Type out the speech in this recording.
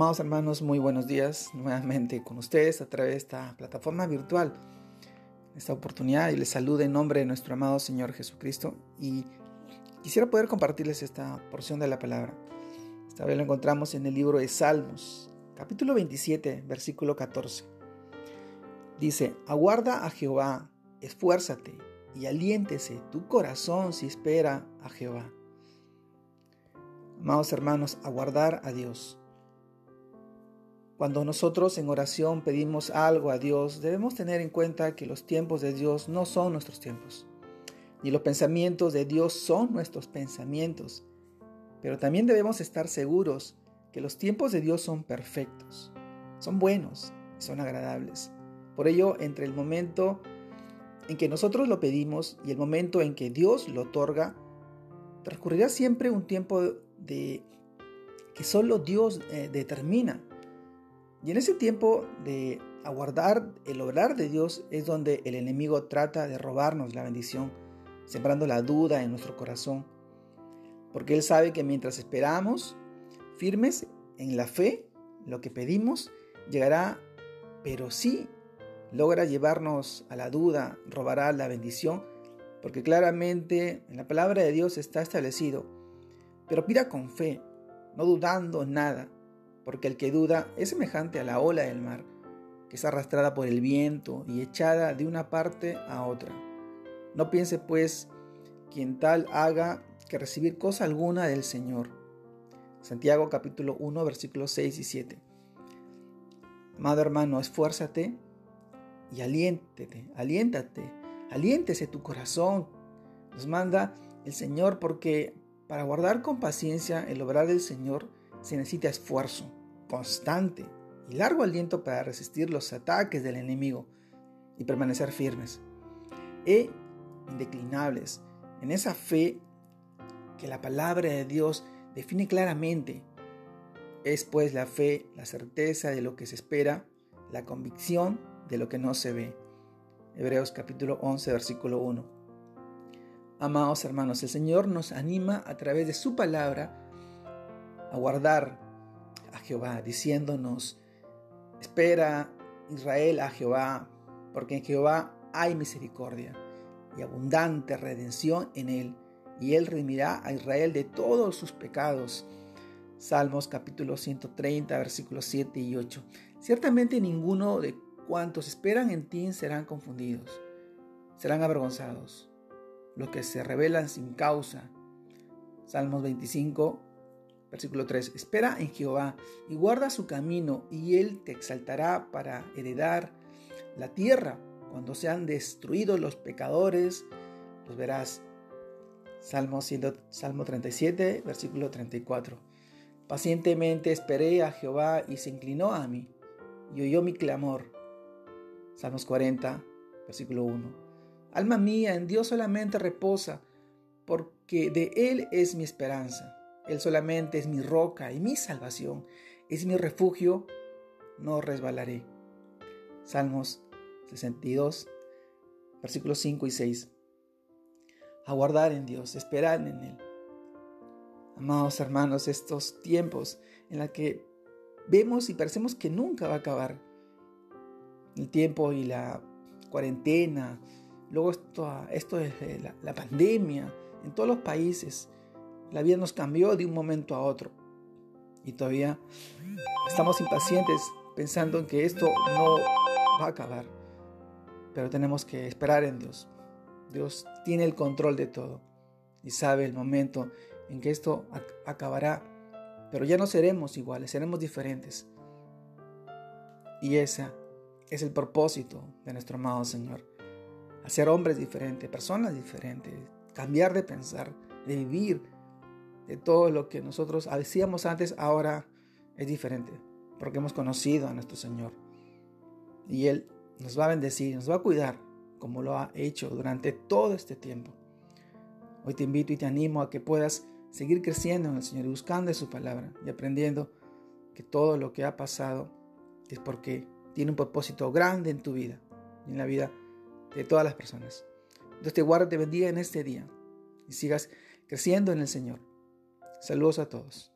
Amados hermanos, muy buenos días nuevamente con ustedes a través de esta plataforma virtual. Esta oportunidad y les saludo en nombre de nuestro amado Señor Jesucristo y quisiera poder compartirles esta porción de la palabra. Esta vez lo encontramos en el libro de Salmos, capítulo 27, versículo 14. Dice, aguarda a Jehová, esfuérzate y aliéntese tu corazón si espera a Jehová. Amados hermanos, aguardar a Dios cuando nosotros en oración pedimos algo a Dios, debemos tener en cuenta que los tiempos de Dios no son nuestros tiempos, ni los pensamientos de Dios son nuestros pensamientos. Pero también debemos estar seguros que los tiempos de Dios son perfectos, son buenos y son agradables. Por ello, entre el momento en que nosotros lo pedimos y el momento en que Dios lo otorga, transcurrirá siempre un tiempo de que solo Dios eh, determina y en ese tiempo de aguardar el obrar de Dios es donde el enemigo trata de robarnos la bendición, sembrando la duda en nuestro corazón. Porque Él sabe que mientras esperamos firmes en la fe, lo que pedimos llegará, pero sí logra llevarnos a la duda, robará la bendición, porque claramente en la palabra de Dios está establecido. Pero pida con fe, no dudando nada porque el que duda es semejante a la ola del mar, que es arrastrada por el viento y echada de una parte a otra. No piense pues quien tal haga que recibir cosa alguna del Señor. Santiago capítulo 1 versículos 6 y 7. Amado hermano, esfuérzate y aliéntete, aliéntate, aliéntese tu corazón. Nos manda el Señor porque para guardar con paciencia el obrar del Señor se necesita esfuerzo constante y largo aliento para resistir los ataques del enemigo y permanecer firmes e indeclinables en esa fe que la palabra de Dios define claramente. Es pues la fe, la certeza de lo que se espera, la convicción de lo que no se ve. Hebreos capítulo 11, versículo 1. Amados hermanos, el Señor nos anima a través de su palabra a guardar Jehová, diciéndonos, espera Israel a Jehová, porque en Jehová hay misericordia y abundante redención en él, y él redimirá a Israel de todos sus pecados. Salmos capítulo 130, versículos 7 y 8. Ciertamente ninguno de cuantos esperan en ti serán confundidos, serán avergonzados, los que se rebelan sin causa. Salmos 25, Versículo 3. Espera en Jehová y guarda su camino y él te exaltará para heredar la tierra. Cuando sean destruidos los pecadores, los verás. Salmo, Salmo 37, versículo 34. Pacientemente esperé a Jehová y se inclinó a mí y oyó mi clamor. Salmos 40, versículo 1. Alma mía, en Dios solamente reposa, porque de Él es mi esperanza. Él solamente es mi roca y mi salvación, es mi refugio, no resbalaré. Salmos 62, versículos 5 y 6. Aguardar en Dios, esperar en Él. Amados hermanos, estos tiempos en los que vemos y parecemos que nunca va a acabar. El tiempo y la cuarentena, luego esto, esto de la, la pandemia en todos los países, la vida nos cambió de un momento a otro. Y todavía estamos impacientes pensando en que esto no va a acabar. Pero tenemos que esperar en Dios. Dios tiene el control de todo y sabe el momento en que esto acabará. Pero ya no seremos iguales, seremos diferentes. Y ese es el propósito de nuestro amado Señor. Hacer hombres diferentes, personas diferentes, cambiar de pensar, de vivir todo lo que nosotros hacíamos antes, ahora es diferente, porque hemos conocido a nuestro Señor. Y Él nos va a bendecir, nos va a cuidar, como lo ha hecho durante todo este tiempo. Hoy te invito y te animo a que puedas seguir creciendo en el Señor y buscando su palabra y aprendiendo que todo lo que ha pasado es porque tiene un propósito grande en tu vida y en la vida de todas las personas. Dios te guarde, te bendiga en este día y sigas creciendo en el Señor. Saludos a todos.